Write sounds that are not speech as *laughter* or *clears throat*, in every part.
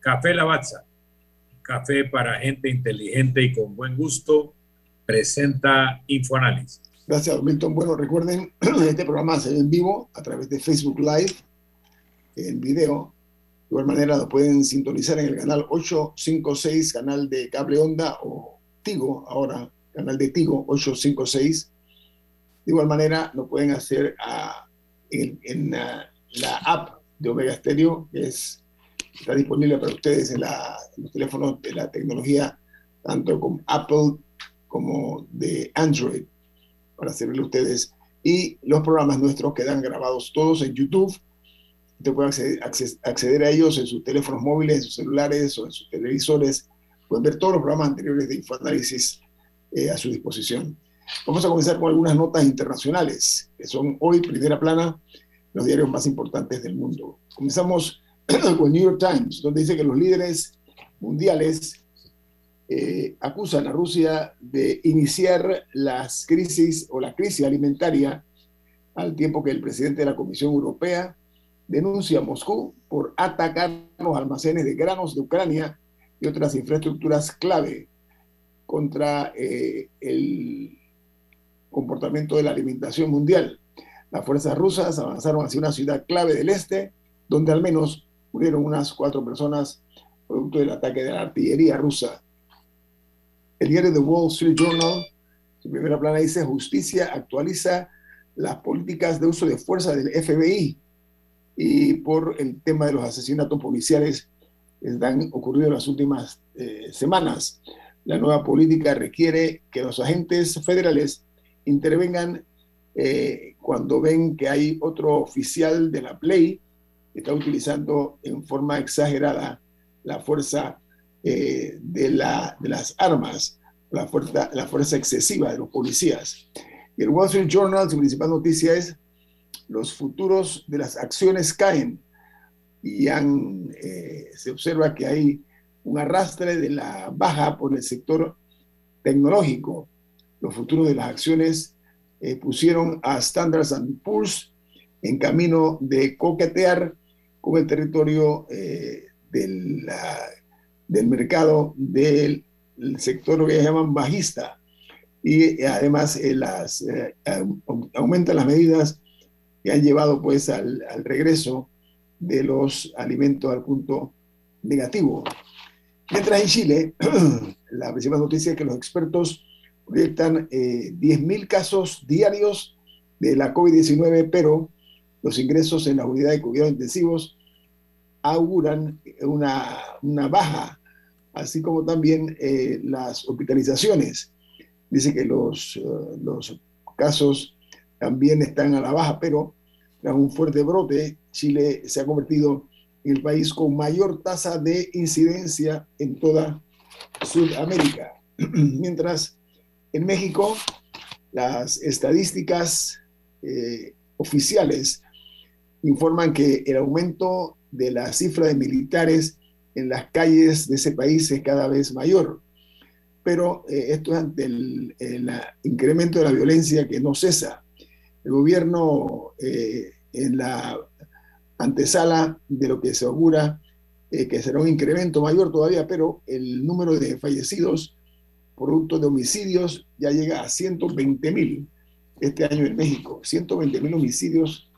Café Lavazza, café para gente inteligente y con buen gusto, presenta Infoanálisis. Gracias, Milton. Bueno, recuerden, *clears throat* este programa se ve en vivo a través de Facebook Live, en video. De igual manera, lo pueden sintonizar en el canal 856, canal de cable onda o Tigo, ahora canal de Tigo 856. De igual manera, lo pueden hacer en, la, app de Omega Stereo, que es, está disponible para ustedes en, los teléfonos de la tecnología, tanto con Apple como de Android, para servirle a ustedes. Y los programas nuestros quedan grabados todos en YouTube. Usted puede acceder, acceder a ellos en sus teléfonos móviles, en sus celulares o en sus televisores. Pueden ver todos los programas anteriores de Infoanálisis eh, a su disposición. Vamos a comenzar con algunas notas internacionales, que son hoy primera plana los diarios más importantes del mundo. Comenzamos *clears throat* con New York Times, donde dice que los líderes mundiales eh, acusan a Rusia de iniciar las crisis o la crisis alimentaria al tiempo que el presidente de la Comisión Europea denuncia a Moscú por atacar los almacenes de granos de Ucrania y otras infraestructuras clave contra eh, el comportamiento de la alimentación mundial. Las fuerzas rusas avanzaron hacia una ciudad clave del este, donde al menos murieron unas cuatro personas producto del ataque de la artillería rusa. El diario The Wall Street Journal, su primera plana dice, justicia actualiza las políticas de uso de fuerza del FBI y por el tema de los asesinatos policiales que han ocurrido en las últimas eh, semanas. La nueva política requiere que los agentes federales intervengan eh, cuando ven que hay otro oficial de la que está utilizando en forma exagerada la fuerza eh, de, la, de, las armas, la fuerza, la fuerza excesiva de los policías. Y el Wall Street Journal, su principal noticia es los futuros de las acciones caen y han, eh, se observa que hay un arrastre de la baja por el sector tecnológico los futuros de las acciones eh, pusieron a Standards Poor's en camino de coquetear con el territorio eh, del, del, mercado del sector que llaman bajista. Y además eh, las, aumentan las medidas que han llevado pues al, al regreso de los alimentos al punto negativo. Mientras en Chile, *clears throat* la principal noticia es que los expertos proyectan eh, 10.000 casos diarios de la COVID-19, pero los ingresos en la unidad de cuidados intensivos auguran una, una baja, así como también eh, las hospitalizaciones. Dice que los, eh, los casos también están a la baja, pero tras un fuerte brote, Chile se ha convertido en el país con mayor tasa de incidencia en toda Sudamérica. *clears throat* Mientras en México, las estadísticas eh, oficiales informan que el aumento de la cifra de militares en las calles de ese país es cada vez mayor. Pero eh, esto es ante el, incremento de la violencia que no cesa. El gobierno, eh, en la antesala de lo que se augura, que será un incremento mayor todavía, pero el número de fallecidos producto de homicidios ya llega a 120 mil este año en México. 120 mil homicidios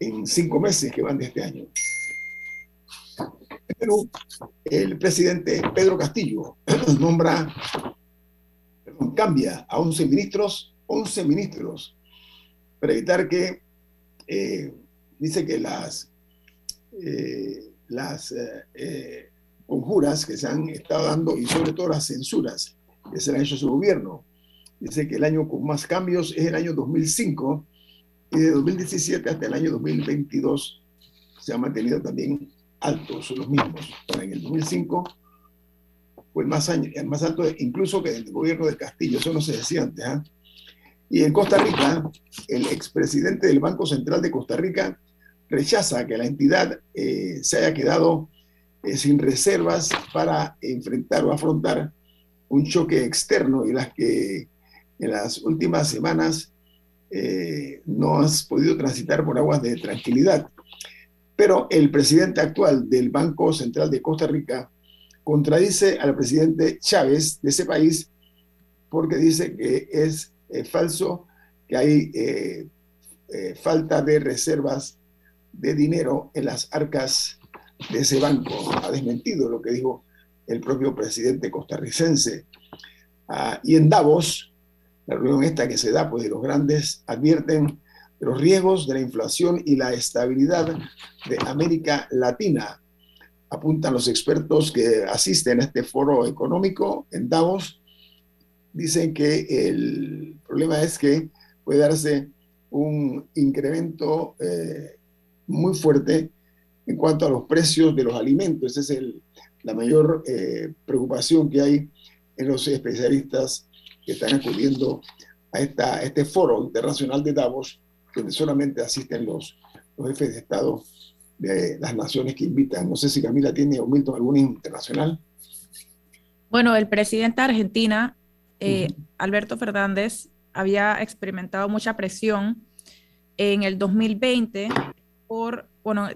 en cinco meses que van de este año. En Perú, el presidente Pedro Castillo *clears throat* nombra, perdón, cambia a 11 ministros, 11 ministros, para evitar que, eh, dice que las, eh, las eh, conjuras que se han estado dando y sobre todo las censuras que se le ha hecho su gobierno. Dice que el año con más cambios es el año 2005 y de 2017 hasta el año 2022 se han mantenido también altos, los mismos. en el 2005 fue más, año, el más alto incluso que el gobierno de Castillo, eso no se decía antes. ¿ah? Y en Costa Rica, el expresidente del Banco Central de Costa Rica rechaza que la entidad eh, se haya quedado eh, sin reservas para enfrentar o afrontar un choque externo y las que en las últimas semanas eh, no has podido transitar por aguas de tranquilidad. Pero el presidente actual del Banco Central de Costa Rica contradice al presidente Chávez de ese país porque dice que es eh, falso, que hay eh, falta de reservas de dinero en las arcas de ese banco. Ha desmentido lo que dijo el propio presidente costarricense. Ah, y en Davos, la reunión esta que se da, pues los grandes advierten los riesgos de la inflación y la estabilidad de América Latina. Apuntan los expertos que asisten a este foro económico en Davos. Dicen que el problema es que puede darse un incremento eh, muy fuerte en cuanto a los precios de los alimentos. Esa es el, la mayor eh, preocupación que hay en los especialistas que están acudiendo a, esta, este foro internacional de Davos, donde solamente asisten los, los jefes de Estado de las naciones que invitan. No sé si Camila tiene o Milton algún internacional. Bueno, el presidente de Argentina, eh, Alberto Fernández, había experimentado mucha presión en el 2020 por, bueno,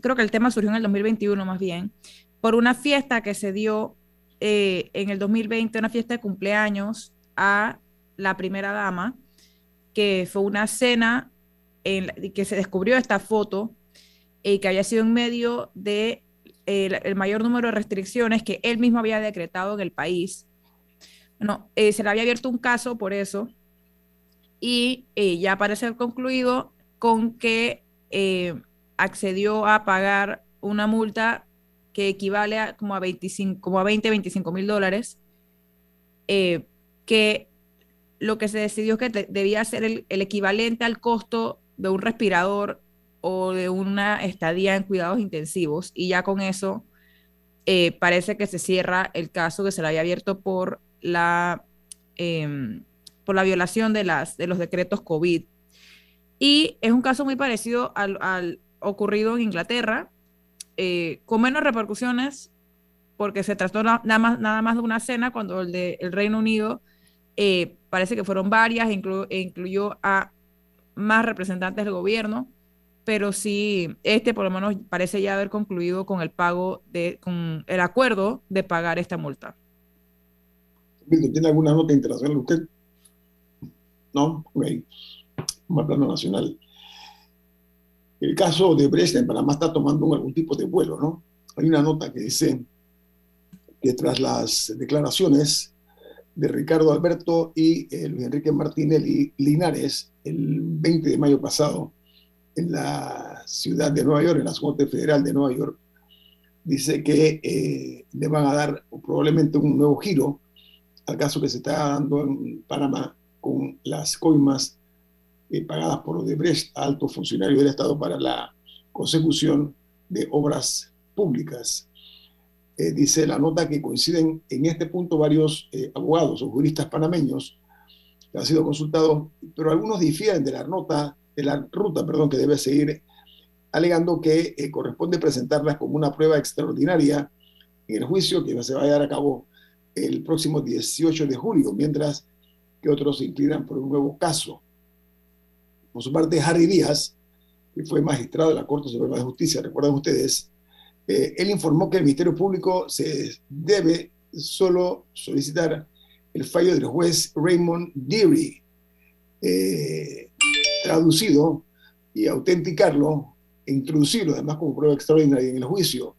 creo que el tema surgió en el 2021 más bien, por una fiesta que se dio eh, en el 2020, una fiesta de cumpleaños a la primera dama, que fue una cena en que se descubrió esta foto eh, que había sido en medio de eh, el mayor número de restricciones que él mismo había decretado en el país. No, se le había abierto un caso por eso y ya parece concluido con que accedió a pagar una multa que equivale a como a, 25, como a 20, 25 mil dólares, eh, que lo que se decidió que debía ser el, equivalente al costo de un respirador o de una estadía en cuidados intensivos. Y ya con eso eh, parece que se cierra el caso que se le había abierto por la, em, por la violación de, las, de los decretos COVID. Y es un caso muy parecido al, al ocurrido en Inglaterra, eh, con menos repercusiones, porque se trató nada más, nada más de una cena, cuando el de el Reino Unido eh, parece que fueron varias, e, incluyó a más representantes del gobierno, pero sí, este por lo menos parece ya haber concluido con el pago de, con el acuerdo de pagar esta multa. ¿Tiene alguna nota internacional usted? No, ok. Más plano nacional. El caso de Brecht en Panamá está tomando algún tipo de vuelo, ¿no? Hay una nota que dice que tras las declaraciones de Ricardo Alberto y Luis Enrique Martinelli Linares el 20 de mayo pasado en la ciudad de Nueva York, en la Corte Federal de Nueva York, dice que eh, le van a dar probablemente un nuevo giro al caso que se está dando en Panamá con las coimas eh, pagadas por Odebrecht a altos funcionarios del Estado para la consecución de obras públicas. Eh, dice la nota que coinciden en este punto varios eh, abogados o juristas panameños que han sido consultados, pero algunos difieren de la nota, de la ruta, perdón, que debe seguir, alegando que corresponde presentarlas como una prueba extraordinaria en el juicio que se va a llevar a cabo el próximo 18 de julio, mientras que otros se inclinan por un nuevo caso. Por su parte, Harry Díaz, que fue magistrado de la Corte Suprema de Justicia, recuerdan ustedes, eh, él informó que el Ministerio Público se debe solo solicitar el fallo del juez Raymond Deary, eh, traducido y autenticarlo e introducirlo además como prueba extraordinaria en el juicio.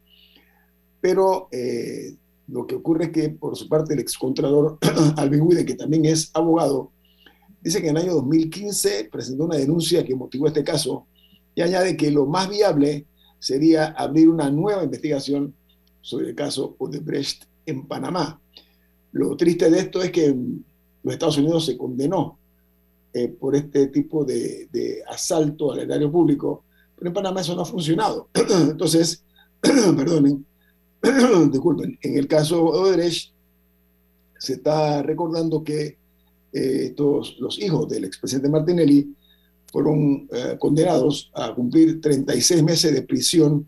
Pero eh, lo que ocurre es que por su parte el excontrador *clears throat* Alvin Widen, que también es abogado, Dice que en el año 2015 presentó una denuncia que motivó este caso y añade que lo más viable sería abrir una nueva investigación sobre el caso Odebrecht en Panamá. Lo triste de esto es que en los Estados Unidos se condenó eh, por este tipo de, asalto al erario público, pero en Panamá eso no ha funcionado. *clears throat* Entonces, *clears throat* perdonen, *clears throat* disculpen, en el caso Odebrecht se está recordando que eh, todos los hijos del expresidente Martinelli fueron eh, condenados a cumplir 36 meses de prisión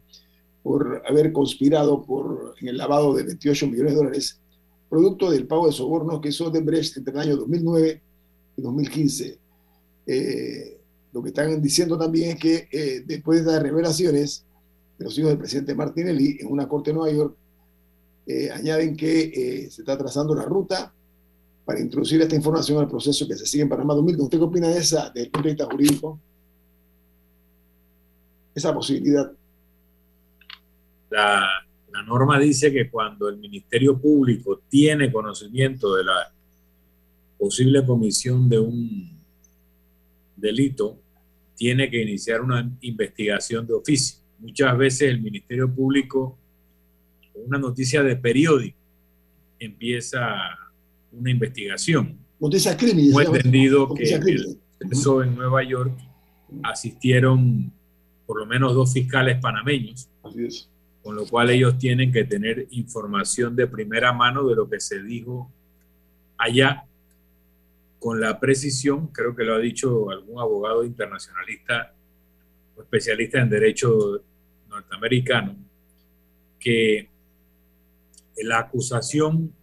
por haber conspirado por, en el lavado de 28 millones de dólares, producto del pago de sobornos que hizo Brecht entre el año 2009 y 2015. Eh, lo que están diciendo también es que después de las revelaciones, de los hijos del presidente Martinelli en una corte de Nueva York, eh, añaden que eh, se está trazando la ruta para introducir esta información al proceso que se sigue en Panamá 2000. ¿Usted qué opina de esa, desde el punto de vista jurídico? Esa posibilidad. La, la norma dice que cuando el Ministerio Público tiene conocimiento de la posible comisión de un delito, tiene que iniciar una investigación de oficio. Muchas veces el Ministerio Público, una noticia de periódico, empieza una investigación. Fue entendido que en Nueva York asistieron por lo menos dos fiscales panameños, con lo cual ellos tienen que tener información de primera mano de lo que se dijo allá. Con la precisión, creo que lo ha dicho algún abogado internacionalista o especialista en derecho norteamericano, que la acusación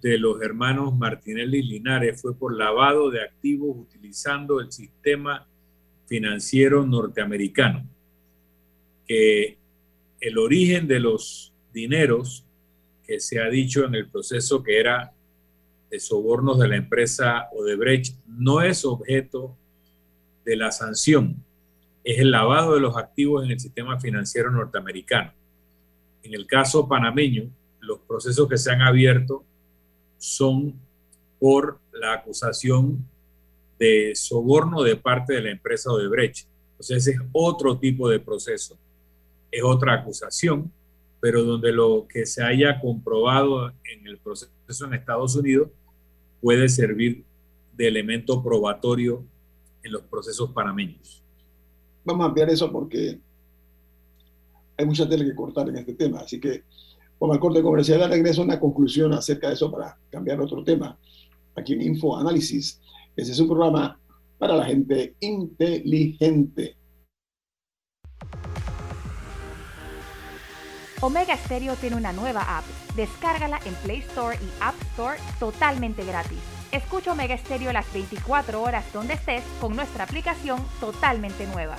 de los hermanos Martinelli Linares fue por lavado de activos utilizando el sistema financiero norteamericano, que el origen de los dineros que se ha dicho en el proceso que era de sobornos de la empresa Odebrecht no es objeto de la sanción, es el lavado de los activos en el sistema financiero norteamericano. En el caso panameño, los procesos que se han abierto son por la acusación de soborno de parte de la empresa Odebrecht. Entonces ese es otro tipo de proceso, es otra acusación, pero donde lo que se haya comprobado en el proceso en Estados Unidos puede servir de elemento probatorio en los procesos panameños. Vamos a ampliar eso porque hay mucha tela que cortar en este tema, así que vamos al corte comercial, regreso una conclusión acerca de eso para cambiar otro tema. Aquí en Info Análisis, ese es un programa para la gente inteligente. Omega Stereo tiene una nueva app. Descárgala en Play Store y App Store totalmente gratis. Escucha Omega Stereo las 24 horas donde estés con nuestra aplicación totalmente nueva.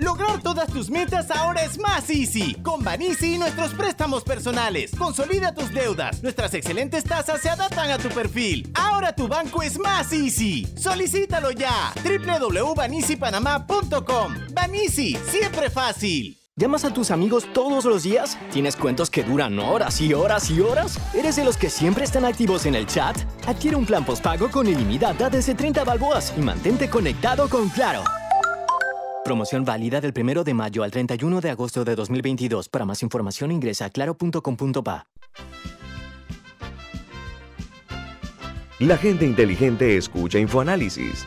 Lograr todas tus metas ahora es más easy. Con Banisi y nuestros préstamos personales. Consolida tus deudas. Nuestras excelentes tasas se adaptan a tu perfil. Ahora tu banco es más easy. Solicítalo ya. www.banisipanamá.com. Banisi, siempre fácil. ¿Llamas a tus amigos todos los días? ¿Tienes cuentos que duran horas y horas y horas? ¿Eres de los que siempre están activos en el chat? Adquiere un plan postpago con ilimitada desde 30 balboas y mantente conectado con Claro. Promoción válida del 1 de mayo al 31 de agosto de 2022. Para más información ingresa a claro.com.pa. La gente inteligente escucha InfoAnálisis.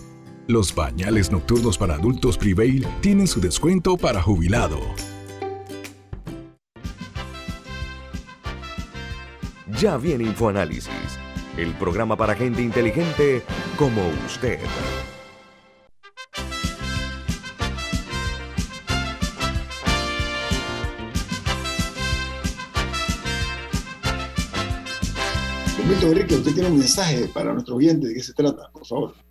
Los pañales nocturnos para adultos Prevail tienen su descuento para jubilado. Ya viene InfoAnálisis, el programa para gente inteligente como usted. Enrique, usted tiene un mensaje para nuestro oyente, ¿de qué se trata? Por favor.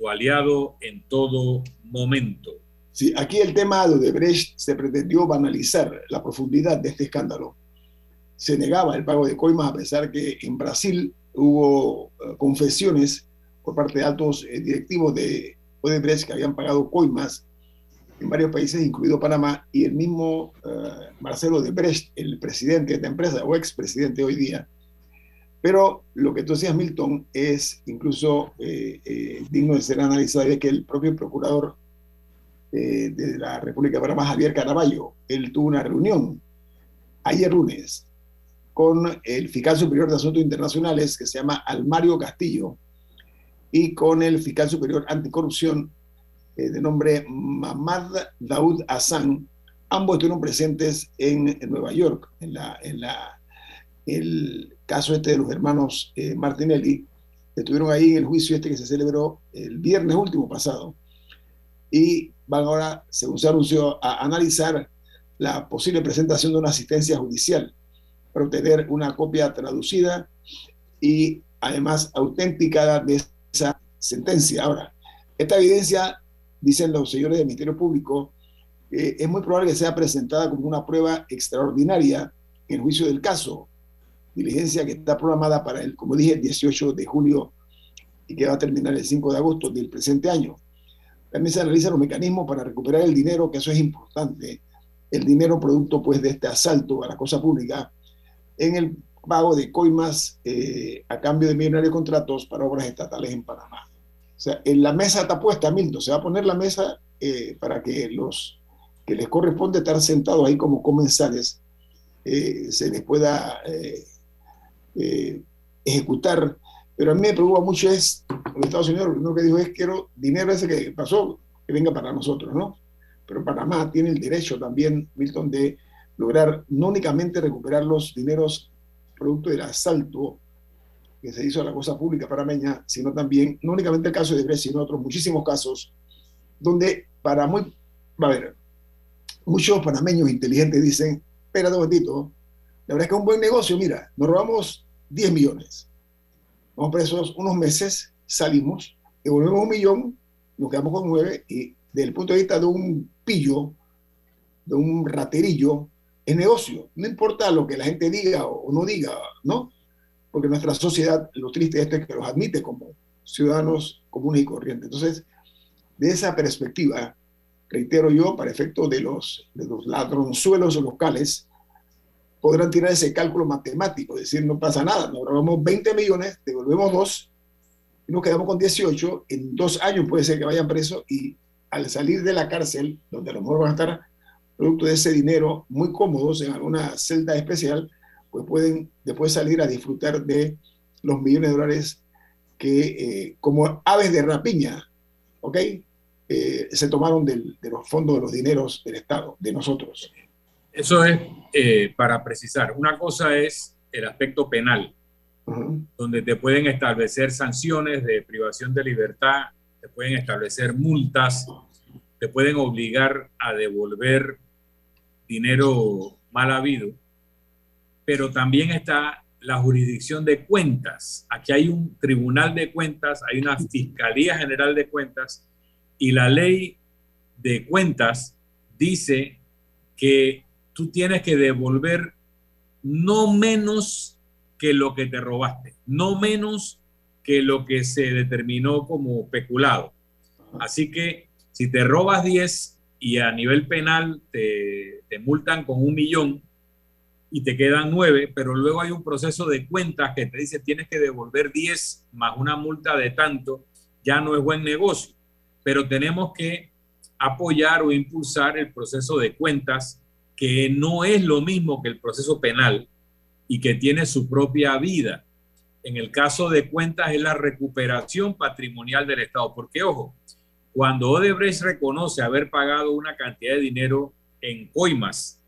tu aliado en todo momento. Sí, aquí el tema de Odebrecht se pretendió banalizar la profundidad de este escándalo. Se negaba el pago de coimas a pesar que en Brasil hubo eh, confesiones por parte de altos eh, directivos de Odebrecht que habían pagado coimas en varios países, incluido Panamá, y el mismo uh, Marcelo Odebrecht, el presidente de esta empresa, o expresidente hoy día. Pero lo que tú decías, Milton, es incluso digno de ser analizado, es que el propio procurador de la República de Panamá, Javier Caraballo, él tuvo una reunión ayer lunes con el fiscal superior de Asuntos Internacionales, que se llama Almario Castillo, y con el fiscal superior anticorrupción, eh, de nombre Mamad Daoud Hassan. Ambos estuvieron presentes en, Nueva York, en la, el caso este de los hermanos eh, Martinelli. Estuvieron ahí en el juicio este que se celebró el viernes último pasado. Y van ahora, según se anunció, a analizar la posible presentación de una asistencia judicial para obtener una copia traducida y además autenticada de esa sentencia. Ahora, esta evidencia, dicen los señores del Ministerio Público, eh, es muy probable que sea presentada como una prueba extraordinaria en el juicio del caso, diligencia que está programada para el, como dije, el 18 de julio y que va a terminar el 5 de agosto del presente año. También se analizan los mecanismos para recuperar el dinero, que eso es importante, el dinero producto pues de este asalto a la cosa pública en el pago de coimas eh, a cambio de millonarios contratos para obras estatales en Panamá. O sea, en la mesa está puesta, Milton, se va a poner la mesa eh, para que los que les corresponde estar sentados ahí como comensales eh, se les pueda ejecutar. Pero a mí me preocupa mucho es, los Estados Unidos lo primero que dijo es, quiero dinero ese que pasó, que venga para nosotros, ¿no? Pero Panamá tiene el derecho también, Milton, de lograr no únicamente recuperar los dineros producto del asalto que se hizo a la cosa pública panameña, sino también, no únicamente el caso de Grecia, sino otros muchísimos casos, donde para muy, a ver, muchos panameños inteligentes dicen, espérate un momentito, la verdad es que es un buen negocio, mira, nos robamos 10 millones, vamos presos unos meses, salimos, devolvemos un millón, nos quedamos con nueve, y desde el punto de vista de un pillo, de un raterillo, es negocio. No importa lo que la gente diga o no diga, ¿no? Porque nuestra sociedad, lo triste de esto es que los admite como ciudadanos comunes y corrientes. Entonces, de esa perspectiva, reitero yo, para efecto de los, de los ladronzuelos locales, podrán tirar ese cálculo matemático, decir, no pasa nada, nos robamos 20 millones, devolvemos dos, y nos quedamos con 18, en dos años puede ser que vayan presos y al salir de la cárcel, donde a lo mejor van a estar producto de ese dinero, muy cómodos en alguna celda especial, pues pueden después salir a disfrutar de los millones de dólares que, eh, como aves de rapiña, ¿ok? Eh, se tomaron de los fondos de los dineros del Estado, de nosotros. Eso es eh, para precisar. Una cosa es el aspecto penal, donde te pueden establecer sanciones de privación de libertad, te pueden establecer multas, te pueden obligar a devolver dinero mal habido, pero también está la jurisdicción de cuentas. Aquí hay un tribunal de cuentas, hay una Fiscalía General de Cuentas y la ley de cuentas dice que tú tienes que devolver no menos que lo que te robaste, no menos que lo que se determinó como peculado. Así que si te robas 10, y a nivel penal te, multan con un millón y te quedan nueve, pero luego hay un proceso de cuentas que te dice tienes que devolver 10 más una multa de tanto, ya no es buen negocio, pero tenemos que apoyar o impulsar el proceso de cuentas que no es lo mismo que el proceso penal y que tiene su propia vida. En el caso de cuentas es la recuperación patrimonial del Estado, porque ojo, cuando Odebrecht reconoce haber pagado una cantidad de dinero en coimas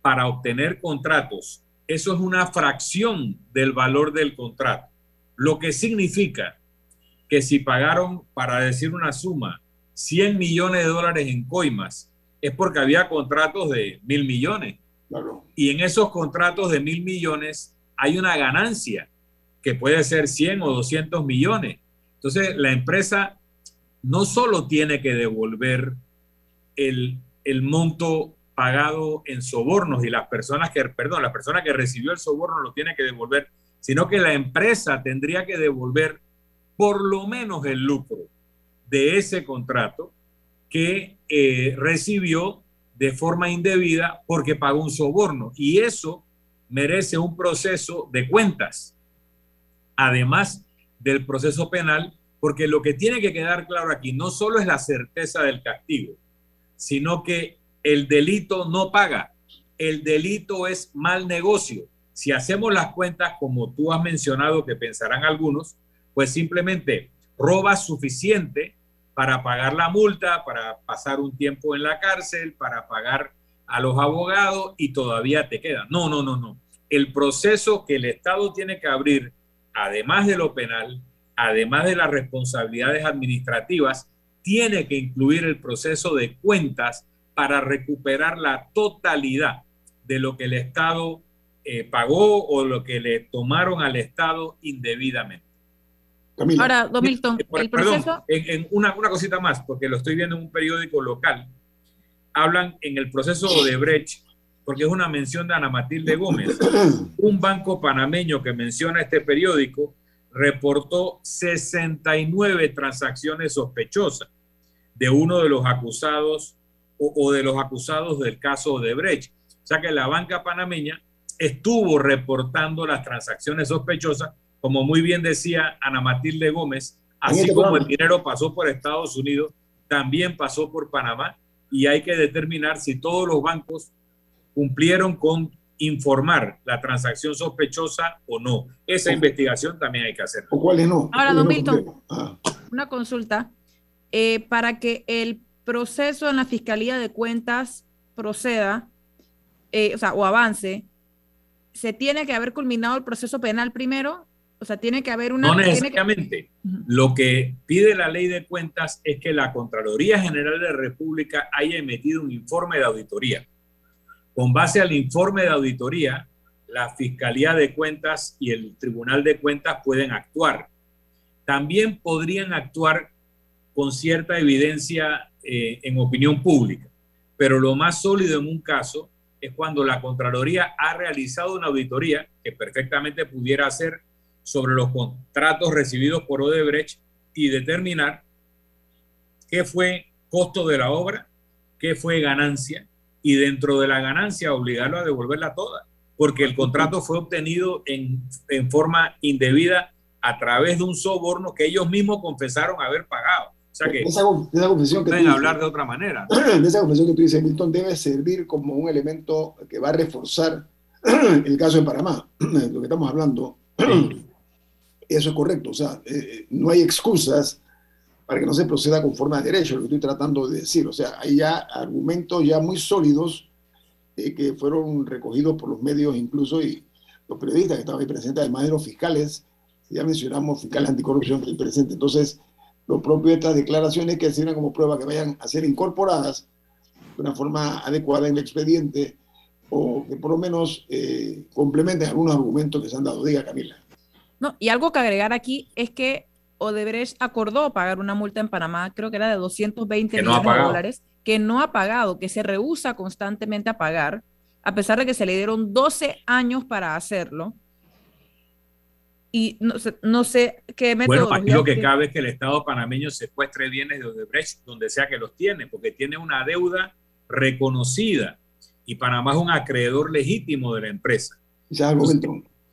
para obtener contratos, eso es una fracción del valor del contrato, lo que significa que si pagaron, para decir una suma, 100 millones de dólares en coimas, es porque había contratos de mil millones. Y en esos contratos de mil millones hay una ganancia que puede ser 100 o 200 millones. Entonces, la empresa no solo tiene que devolver el, el monto pagado en sobornos y las personas que, perdón, la persona que recibió el soborno lo tiene que devolver, sino que la empresa tendría que devolver por lo menos el lucro de ese contrato que eh, recibió de forma indebida porque pagó un soborno. Y eso merece un proceso de cuentas, además del proceso penal, porque lo que tiene que quedar claro aquí no solo es la certeza del castigo, sino que el delito no paga, el delito es mal negocio. Si hacemos las cuentas como tú has mencionado que pensarán algunos, pues simplemente robas suficiente para pagar la multa, para pasar un tiempo en la cárcel, para pagar a los abogados y todavía te queda. No, no, no, no. El proceso que el Estado tiene que abrir, además de lo penal, además de las responsabilidades administrativas, tiene que incluir el proceso de cuentas para recuperar la totalidad de lo que el Estado eh, pagó o lo que le tomaron al Estado indebidamente. Ahora, Don Milton, eh, el proceso... en, una, una, cosita más, porque lo estoy viendo en un periódico local. Hablan en el proceso de Brecht, porque es una mención de Ana Matilde Gómez. *coughs* Un banco panameño que menciona este periódico reportó 69 transacciones sospechosas de uno de los acusados o, de los acusados del caso de Brecht. O sea que la banca panameña estuvo reportando las transacciones sospechosas, como muy bien decía Ana Matilde Gómez, así como el dinero pasó por Estados Unidos, también pasó por Panamá y hay que determinar si todos los bancos cumplieron con informar la transacción sospechosa o no. Esa investigación también hay que hacer. ¿O cuáles no? Ahora, don Milton, ah. una consulta. Eh, para que el proceso en la Fiscalía de Cuentas proceda, eh, o sea, o avance, se tiene que haber culminado el proceso penal primero, o sea, tiene que haber una... No necesariamente. Lo que pide la ley de cuentas es que la Contraloría General de la República haya emitido un informe de auditoría. Con base al informe de auditoría, la Fiscalía de Cuentas y el Tribunal de Cuentas pueden actuar. También podrían actuar con cierta evidencia eh, en opinión pública. Pero lo más sólido en un caso es cuando la Contraloría ha realizado una auditoría que perfectamente pudiera hacer sobre los contratos recibidos por Odebrecht y determinar qué fue costo de la obra, qué fue ganancia y dentro de la ganancia obligarlo a devolverla toda, porque el contrato fue obtenido en, en forma indebida a través de un soborno que ellos mismos confesaron haber pagado. O sea que esa, confesión que pueden hablar de otra manera. *clears throat* esa confesión que tú dices, Milton, debe servir como un elemento que va a reforzar *clears throat* el caso de Panamá, *clears throat* lo que estamos hablando. Eso es correcto, o sea, eh, eh, no hay excusas para que no se proceda conforme a derecho, lo que estoy tratando de decir. O sea, hay ya argumentos ya muy sólidos eh, que fueron recogidos por los medios incluso y los periodistas que estaban ahí presentes, además de los fiscales, ya mencionamos fiscales anticorrupción que presente. Entonces, lo propio de estas declaraciones que sirvan como prueba que vayan a ser incorporadas de una forma adecuada en el expediente o que por lo menos complementen algunos argumentos que se han dado. Diga, Camila. No, y algo que agregar aquí es que Odebrecht acordó pagar una multa en Panamá, creo que era de 220 millones de dólares, que no ha pagado, que se rehúsa constantemente a pagar, a pesar de que se le dieron 12 años para hacerlo y no sé, no sé qué método. Bueno, aquí lo que cabe es que el Estado panameño secuestre bienes de Odebrecht donde sea que los tiene, porque tiene una deuda reconocida y Panamá es un acreedor legítimo de la empresa.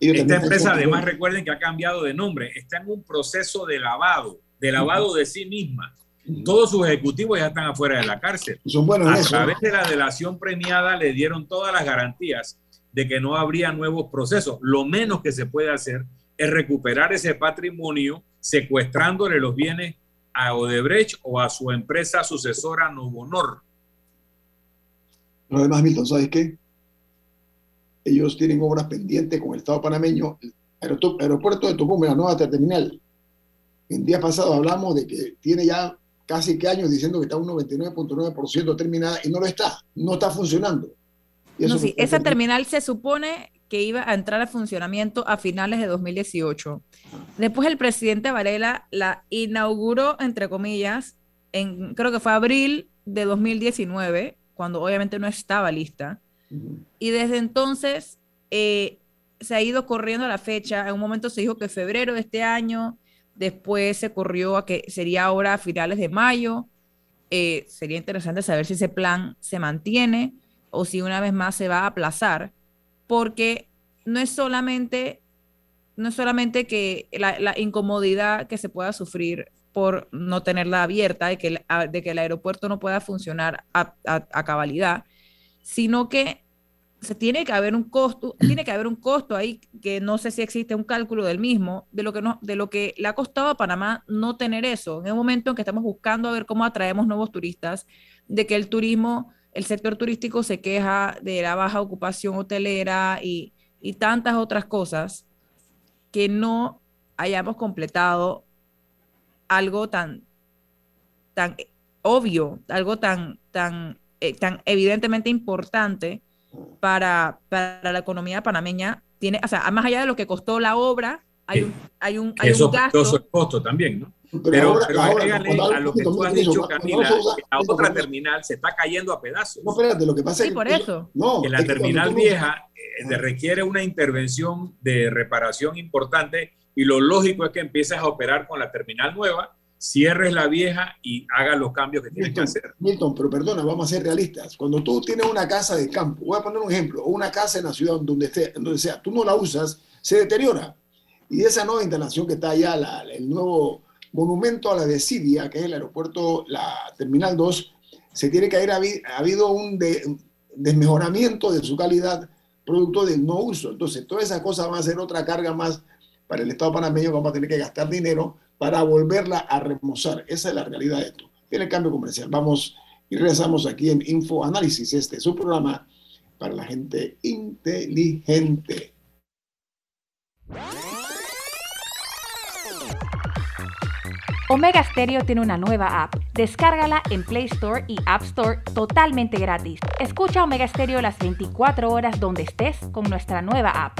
Esta empresa, además, recuerden que ha cambiado de nombre, está en un proceso de lavado, de lavado de sí misma. Todos sus ejecutivos ya están afuera de la cárcel. Son buenos a través de la delación premiada le dieron todas las garantías de que no habría nuevos procesos. Lo menos que se puede hacer es recuperar ese patrimonio secuestrándole los bienes a Odebrecht o a su empresa sucesora Novonor. Pero además, Milton, ¿sabes qué? Ellos tienen obras pendientes con el Estado panameño. El aeropuerto de Tucumán, la nueva terminal. El día pasado hablamos de que tiene ya casi que años diciendo que está un 99.9% terminada y no lo está, no está funcionando. no, sí, esa terminal se supone que iba a entrar a funcionamiento a finales de 2018. Después el presidente Varela la inauguró, entre comillas, en creo que fue abril de 2019, cuando obviamente no estaba lista. Y desde entonces eh, se ha ido corriendo la fecha. En un momento se dijo que febrero de este año, después se corrió a que sería ahora a finales de mayo. Eh, sería interesante saber si ese plan se mantiene o si una vez más se va a aplazar, porque no es solamente, no es solamente que la, incomodidad que se pueda sufrir por no tenerla abierta, de que, el, de que el aeropuerto no pueda funcionar a, a cabalidad, sino que se tiene que haber un costo, *clears throat* tiene que haber un costo ahí que no sé si existe un cálculo del mismo, de lo que no, de lo que le ha costado a Panamá no tener eso. En el momento en que estamos buscando a ver cómo atraemos nuevos turistas, de que el turismo, el sector turístico se queja de la baja ocupación hotelera y, y tantas otras cosas, que no hayamos completado algo tan, tan obvio, algo tan, tan, eh, tan evidentemente importante para, para la economía panameña tiene, o sea, más allá de lo que costó la obra, hay un, hay un, hay Eso un gasto. el costo también, ¿no? Pero, pero, agrégale a lo que tú has dicho, Camila, que la otra terminal se está cayendo a pedazos. No, espérate, lo que pasa Sí, es por que, eso. No, que la terminal vieja eh, requiere una intervención de reparación importante y lo lógico es que empieces a operar con la terminal nueva, cierres la vieja y hagas los cambios que tienes que hacer. Milton, pero perdona, vamos a ser realistas. Cuando tú tienes una casa de campo, voy a poner un ejemplo, o una casa en la ciudad donde, esté, donde sea, tú no la usas, se deteriora. Y esa nueva instalación que está allá, la- el nuevo monumento a la desidia, que es el aeropuerto, la Terminal 2, se tiene que haber ha habido un, de- un desmejoramiento de su calidad producto del no uso. Entonces, todas esas cosas van a ser otra carga más para el Estado panameño, vamos a tener que gastar dinero para volverla a remozar. Esa es la realidad de esto. Tiene cambio comercial. Vamos y regresamos aquí en Info Análisis. Este es su programa para la gente inteligente. Omega Stereo tiene una nueva app. Descárgala en Play Store y App Store totalmente gratis. Escucha Omega Stereo las 24 horas donde estés con nuestra nueva app.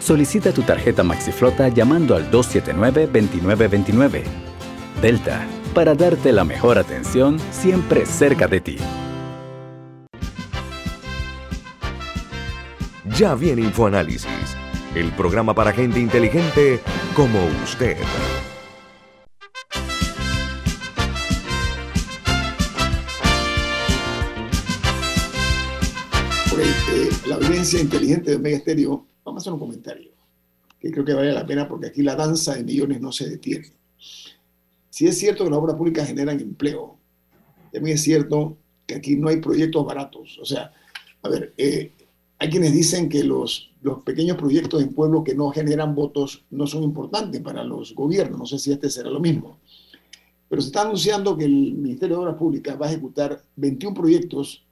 Solicita tu tarjeta MaxiFlota llamando al 279-2929. Delta, para darte la mejor atención siempre cerca de ti. Ya viene InfoAnálisis, el programa para gente inteligente como usted. Audiencia inteligente de Mega Estéreo, vamos a hacer un comentario que creo que vale la pena porque aquí la danza de millones no se detiene. Si es cierto que las obras públicas generan empleo, también es cierto que aquí no hay proyectos baratos. O sea, a ver, eh, hay quienes dicen que los, los pequeños proyectos en pueblos que no generan votos no son importantes para los gobiernos. No sé si este será lo mismo. Pero se está anunciando que el Ministerio de Obras Públicas va a ejecutar 21 proyectos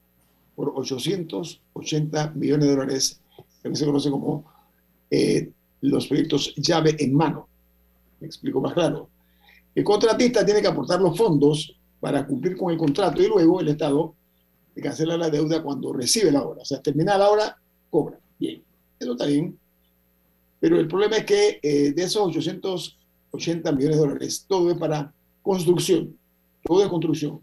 por 880 millones de dólares, que se conoce como eh, los proyectos llave en mano. Me explico más claro. El contratista tiene que aportar los fondos para cumplir con el contrato y luego el Estado cancela la deuda cuando recibe la obra. O sea, termina la obra, cobra. Bien, eso está bien. Pero el problema es que eh, de esos 880 millones de dólares, todo es para construcción. Todo es construcción.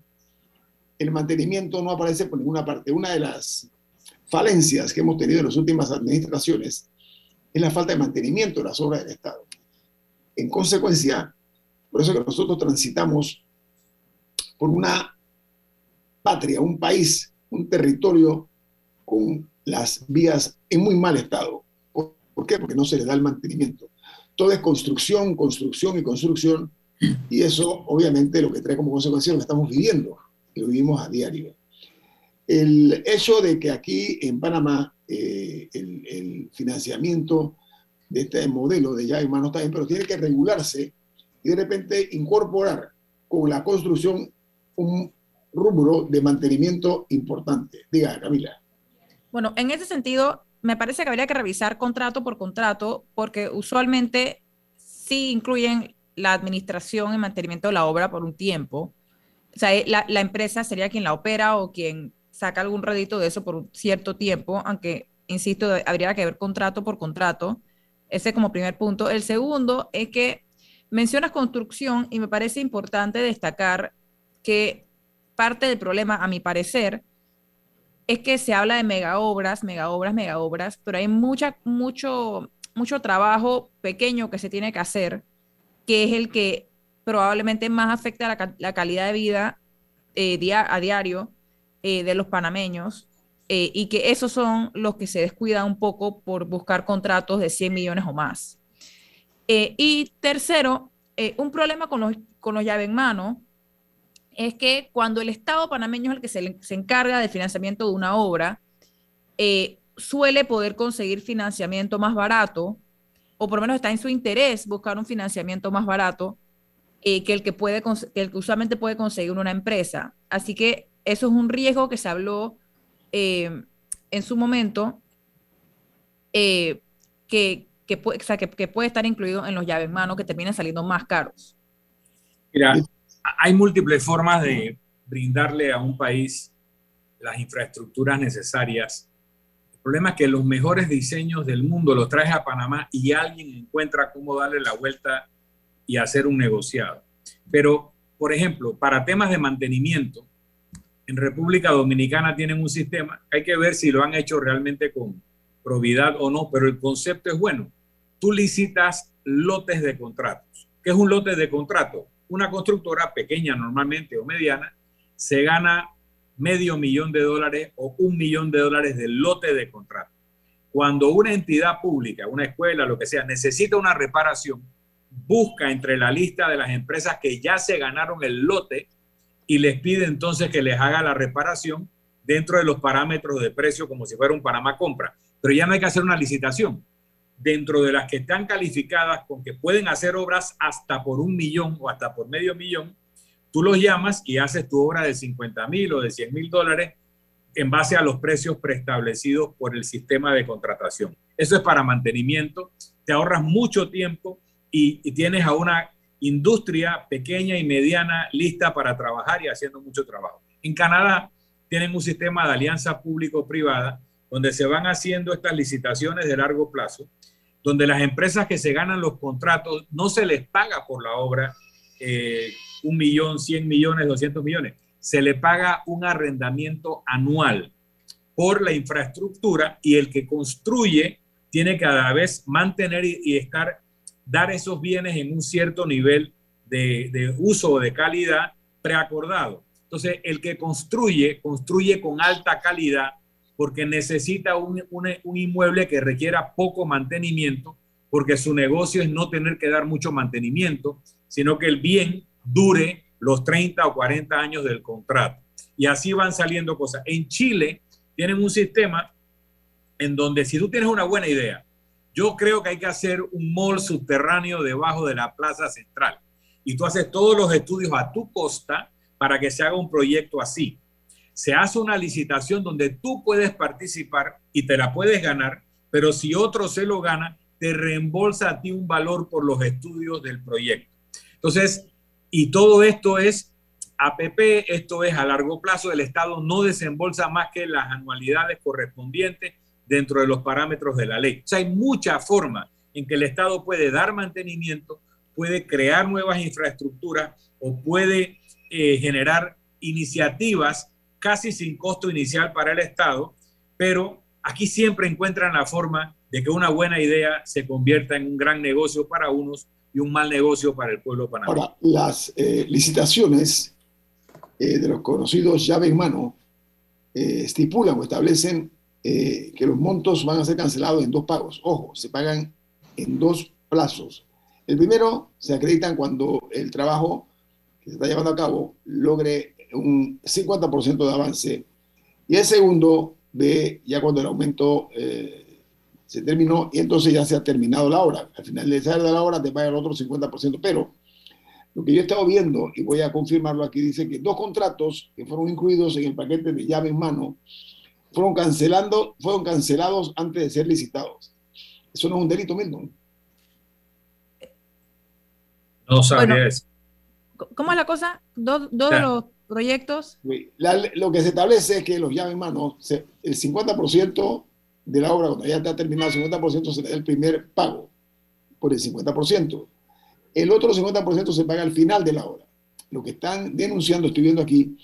El mantenimiento no aparece por ninguna parte. Una de las falencias que hemos tenido en las últimas administraciones es la falta de mantenimiento de las obras del Estado. En consecuencia, por eso que nosotros transitamos por una patria, un país, un territorio con las vías en muy mal estado. ¿Por qué? Porque no se le da el mantenimiento. Todo es construcción, construcción y construcción, y eso obviamente lo que trae como consecuencia lo que estamos viviendo, lo vivimos a diario. El hecho de que aquí en Panamá eh, el, financiamiento de este modelo de ya está también, pero tiene que regularse y de repente incorporar con la construcción un rubro de mantenimiento importante. Diga, Camila. Bueno, en ese sentido, me parece que habría que revisar contrato por contrato, porque usualmente sí incluyen la administración y mantenimiento de la obra por un tiempo. O sea, la, la empresa sería quien la opera o quien saca algún rédito de eso por un cierto tiempo, aunque, insisto, habría que ver contrato por contrato. Ese como primer punto. El segundo es que mencionas construcción y me parece importante destacar que parte del problema, a mi parecer, es que se habla de mega obras, mega obras, mega obras, pero hay mucha, mucho, mucho trabajo pequeño que se tiene que hacer, que es el que probablemente más afecta la, la calidad de vida eh, a diario eh, de los panameños eh, y que esos son los que se descuidan un poco por buscar contratos de 100 millones o más. Y tercero, un problema con los, con los llave en mano es que cuando el Estado panameño es el que se, se encarga del financiamiento de una obra, suele poder conseguir financiamiento más barato, o por lo menos está en su interés buscar un financiamiento más barato que el que, puede, que el que usualmente puede conseguir una empresa. Así que eso es un riesgo que se habló eh, en su momento, eh, que, que, puede, que, puede estar incluido en los llaves manos que terminan saliendo más caros. Mira, hay múltiples formas de brindarle a un país las infraestructuras necesarias. El problema es que los mejores diseños del mundo los traes a Panamá y alguien encuentra cómo darle la vuelta y hacer un negociado. Pero, por ejemplo, para temas de mantenimiento, en República Dominicana tienen un sistema, hay que ver si lo han hecho realmente con probidad o no, pero el concepto es bueno. Tú licitas lotes de contratos. ¿Qué es un lote de contrato? Una constructora pequeña normalmente o mediana se gana medio millón de dólares o un millón de dólares de lote de contrato. Cuando una entidad pública, una escuela, lo que sea, necesita una reparación, busca entre la lista de las empresas que ya se ganaron el lote y les pide entonces que les haga la reparación dentro de los parámetros de precio como si fuera un Panamá compra. Pero ya no hay que hacer una licitación. Dentro de las que están calificadas con que pueden hacer obras hasta por un millón o hasta por medio millón, tú los llamas y haces tu obra de 50 mil o de 100 mil dólares en base a los precios preestablecidos por el sistema de contratación. Eso es para mantenimiento, te ahorras mucho tiempo y, y tienes a una industria pequeña y mediana lista para trabajar y haciendo mucho trabajo. En Canadá tienen un sistema de alianza público-privada donde se van haciendo estas licitaciones de largo plazo, donde las empresas que se ganan los contratos no se les paga por la obra eh, un millón, cien millones, doscientos millones, se le paga un arrendamiento anual por la infraestructura y el que construye tiene cada vez mantener y, y estar dar esos bienes en un cierto nivel de, uso o de calidad preacordado. Entonces, el que construye, construye con alta calidad porque necesita un, un, inmueble que requiera poco mantenimiento, porque su negocio es no tener que dar mucho mantenimiento, sino que el bien dure los 30 o 40 años del contrato. Y así van saliendo cosas. En Chile tienen un sistema en donde si tú tienes una buena idea, yo creo que hay que hacer un mall subterráneo debajo de la plaza central. Y tú haces todos los estudios a tu costa para que se haga un proyecto así. Se hace una licitación donde tú puedes participar y te la puedes ganar, pero si otro se lo gana, te reembolsa a ti un valor por los estudios del proyecto. Entonces, y todo esto es APP, esto es a largo plazo, el Estado no desembolsa más que las anualidades correspondientes dentro de los parámetros de la ley. O sea, hay muchas formas en que el Estado puede dar mantenimiento, puede crear nuevas infraestructuras o puede eh, generar iniciativas casi sin costo inicial para el Estado, pero aquí siempre encuentran la forma de que una buena idea se convierta en un gran negocio para unos y un mal negocio para el pueblo panameño. Ahora, las eh, licitaciones eh, de los conocidos llave en mano estipulan o establecen que los montos van a ser cancelados en dos pagos. Ojo, se pagan en dos plazos. El primero se acreditan cuando el trabajo que se está llevando a cabo logre un 50% de avance. Y el segundo ve ya cuando el aumento eh, se terminó y entonces ya se ha terminado la obra. Al final de la hora te paga el otro 50%. Pero lo que yo he estado viendo, y voy a confirmarlo aquí, dice que dos contratos que fueron incluidos en el paquete de llave en mano fueron, cancelando, fueron cancelados antes de ser licitados. Eso no es un delito, Milton. No sabía eso. ¿Cómo es la cosa? Dos, dos de los proyectos. lo que se establece es que los llaves en mano, el 50% de la obra, cuando ya está terminado, el 50% será el primer pago por el 50%. El otro 50% se paga al final de la obra. Lo que están denunciando, estoy viendo aquí,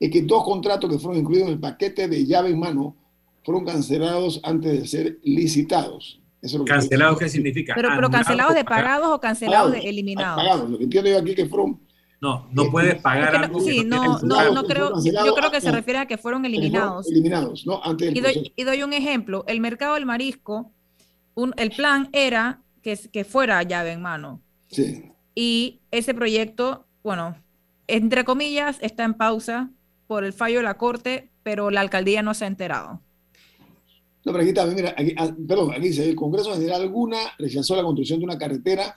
es que dos contratos que fueron incluidos en el paquete de llave en mano fueron cancelados antes de ser licitados. ¿Cancelados qué significa? Pero, pero cancelados de pagados o cancelados de eliminados. Pagados. Lo que entiendo yo aquí que fueron no, no puedes pagar algo. Sí, no, no, no creo. Yo creo que se refiere a que fueron eliminados. Eliminados, ¿no? Antes y, doy, y doy un ejemplo. El mercado del marisco, un, el plan era que, que fuera llave en mano. Sí. Y ese proyecto, bueno, entre comillas, está en pausa por el fallo de la corte, pero la alcaldía no se ha enterado. No, pero aquí también, mira, aquí, ah, perdón, aquí dice, el Congreso General alguna rechazó la construcción de una carretera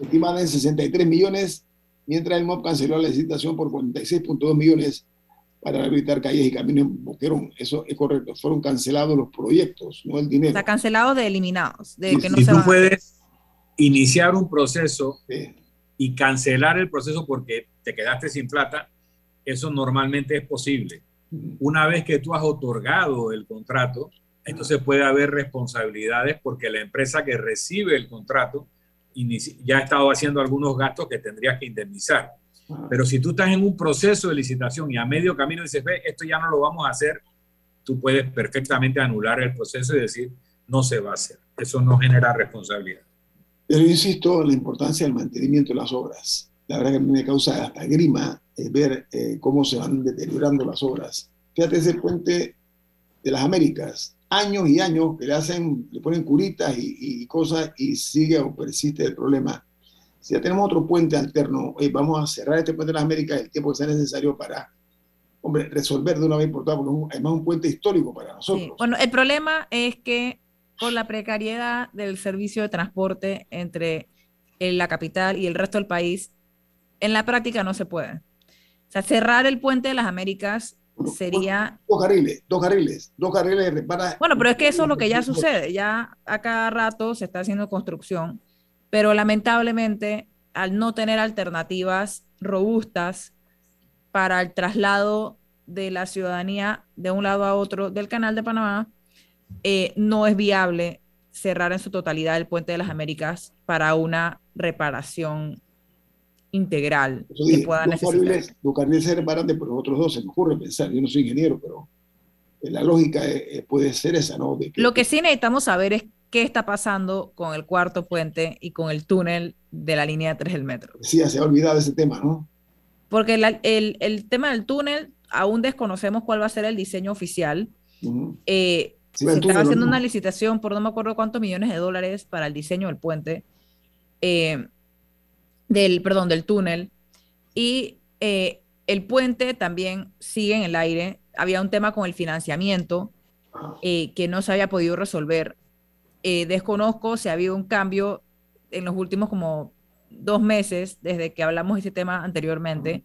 estimada en 63 millones mientras el MOB canceló la licitación por 46.2 millones para rehabilitar calles y caminos en Boquerón. Eso es correcto. Fueron cancelados los proyectos, no el dinero. Está cancelado de eliminados. De que no si tú puedes iniciar un proceso y cancelar el proceso porque te quedaste sin plata, eso normalmente es posible. Una vez que tú has otorgado el contrato, entonces puede haber responsabilidades porque la empresa que recibe el contrato ya ha estado haciendo algunos gastos que tendrías que indemnizar. Pero si tú estás en un proceso de licitación y a medio camino dices, ve, esto ya no lo vamos a hacer, tú puedes perfectamente anular el proceso y decir, no se va a hacer. Eso no genera responsabilidad. Pero insisto en la importancia del mantenimiento de las obras. La verdad que a mí me causa hasta grima eh, ver eh, cómo se van deteriorando las obras. Fíjate ese puente de las Américas, años y años que le hacen, le ponen curitas y, cosas y sigue o persiste el problema. Si ya tenemos otro puente alterno, vamos a cerrar este puente de las Américas el tiempo que sea necesario para, hombre, resolver de una vez por todas, porque es más un puente histórico para nosotros. Bueno, el problema es que por la precariedad del servicio de transporte entre la capital y el resto del país, en la práctica no se puede. O sea, cerrar el puente de las Américas sería... Dos carriles, dos carriles, dos carriles para... Bueno, pero es que eso es lo que ya sucede, ya a cada rato se está haciendo construcción, pero lamentablemente al no tener alternativas robustas para el traslado de la ciudadanía de un lado a otro del canal de Panamá, eh, no es viable cerrar en su totalidad el puente de las Américas para una reparación integral que pueda necesitar. Carriles se de los otros dos, se me ocurre pensar, yo no soy ingeniero, pero la lógica puede ser esa, ¿no? Lo que sí necesitamos saber es qué está pasando con el cuarto puente y con el túnel de la línea 3 del metro. Sí, se ha olvidado ese tema, ¿no? Porque el, el, tema del túnel, aún desconocemos cuál va a ser el diseño oficial. Eh, se estaba haciendo una licitación por no me acuerdo cuántos millones de dólares para el diseño del puente, eh, del, perdón, del túnel. Y eh, el puente también sigue en el aire. Había un tema con el financiamiento que no se había podido resolver. desconozco si ha habido un cambio en los últimos como dos meses desde que hablamos de este tema anteriormente,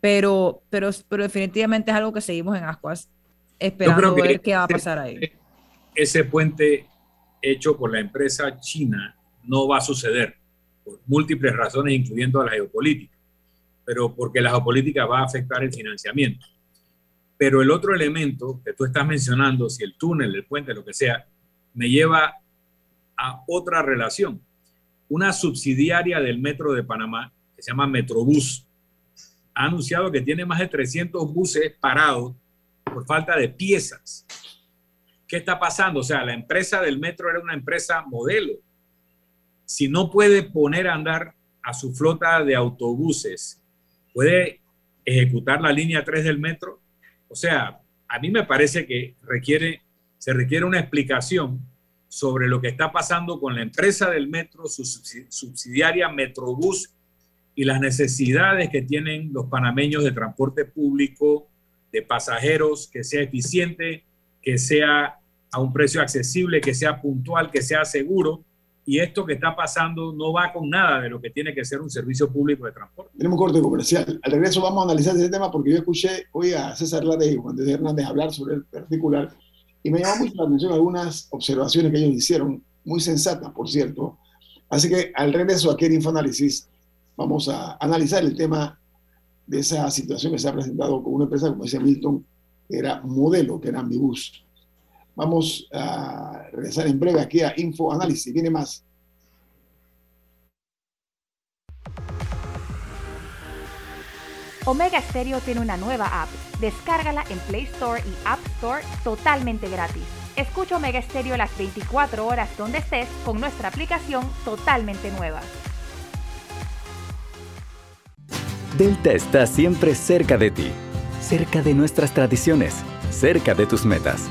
pero, pero, pero definitivamente es algo que seguimos en Ascuas esperando ver qué va a pasar ahí. Ese puente hecho por la empresa china no va a suceder por múltiples razones, incluyendo la geopolítica, pero porque la geopolítica va a afectar el financiamiento. Pero el otro elemento que tú estás mencionando, si el túnel, el puente, lo que sea, me lleva a otra relación una subsidiaria del Metro de Panamá, que se llama Metrobús, ha anunciado que tiene más de 300 buses parados por falta de piezas. ¿Qué está pasando? O sea, la empresa del metro era una empresa modelo. Si no puede poner a andar a su flota de autobuses, puede ejecutar la línea 3 del metro. O sea, a mí me parece que se requiere una explicación sobre lo que está pasando con la empresa del metro, su subsidiaria Metrobús y las necesidades que tienen los panameños de transporte público, de pasajeros, que sea eficiente, que sea a un precio accesible, que sea puntual, que sea seguro. Y esto que está pasando no va con nada de lo que tiene que ser un servicio público de transporte. Tenemos un corte comercial. Al regreso vamos a analizar ese tema porque yo escuché hoy a César Lara y Juan de Hernández hablar sobre el particular y me llamó mucho la atención algunas observaciones que ellos hicieron, muy sensatas, por cierto. Así que al regreso aquí en Infoanálisis vamos a analizar el tema de esa situación que se ha presentado con una empresa, como decía Milton, que era modelo, que era Ambibus. Vamos a regresar en breve aquí a Infoanálisis. Viene más. Omega Stereo tiene una nueva app. Descárgala en Play Store y App Store totalmente gratis. Escucha Omega Stereo las 24 horas donde estés con nuestra aplicación totalmente nueva. Delta está siempre cerca de ti, cerca de nuestras tradiciones, cerca de tus metas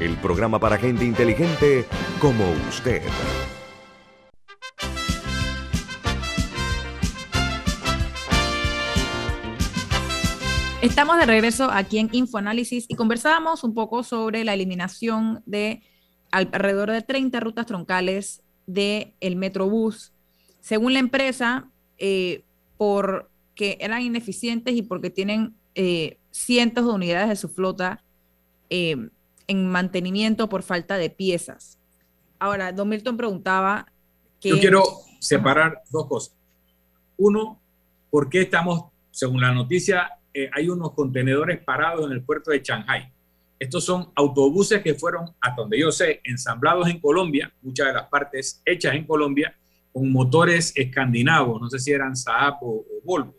el programa para gente inteligente como usted. Estamos de regreso aquí en Infoanálisis y conversábamos un poco sobre la eliminación de alrededor de 30 rutas troncales del el Metrobús. Según la empresa, eh, porque eran ineficientes y porque tienen eh, cientos de unidades de su flota eh, en mantenimiento por falta de piezas. Ahora, Don Milton preguntaba que... Yo quiero separar dos cosas. Uno, ¿por qué estamos, según la noticia, eh, hay unos contenedores parados en el puerto de Shanghai? Estos son autobuses que fueron, hasta donde yo sé, ensamblados en Colombia, muchas de las partes hechas en Colombia, con motores escandinavos, no sé si eran Saab o, Volvo.